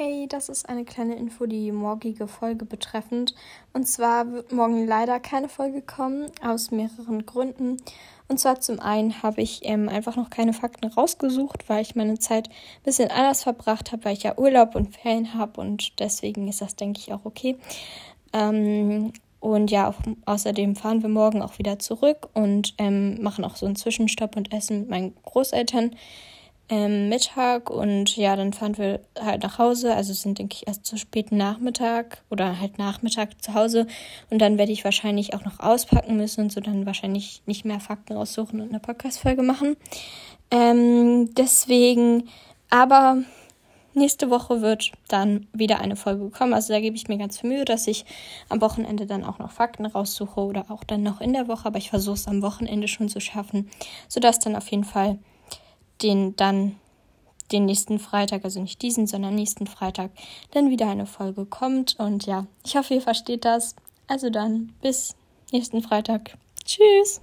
Hey, das ist eine kleine Info, die morgige Folge betreffend. Und zwar wird morgen leider keine Folge kommen, aus mehreren Gründen. Und zwar zum einen habe ich ähm, einfach noch keine Fakten rausgesucht, weil ich meine Zeit ein bisschen anders verbracht habe, weil ich ja Urlaub und Ferien habe und deswegen ist das, denke ich, auch okay. Ähm, und ja, auch, außerdem fahren wir morgen auch wieder zurück und ähm, machen auch so einen Zwischenstopp und essen mit meinen Großeltern ähm, Mittag und ja, dann fahren wir halt nach Hause. Also sind, denke ich, erst zu späten Nachmittag oder halt Nachmittag zu Hause. Und dann werde ich wahrscheinlich auch noch auspacken müssen und so dann wahrscheinlich nicht mehr Fakten raussuchen und eine Podcast-Folge machen. Ähm, deswegen, aber nächste Woche wird dann wieder eine Folge kommen. Also da gebe ich mir ganz viel Mühe, dass ich am Wochenende dann auch noch Fakten raussuche oder auch dann noch in der Woche. Aber ich versuche es am Wochenende schon zu schaffen, sodass dann auf jeden Fall den dann den nächsten Freitag, also nicht diesen, sondern nächsten Freitag, dann wieder eine Folge kommt. Und ja, ich hoffe, ihr versteht das. Also dann bis nächsten Freitag. Tschüss.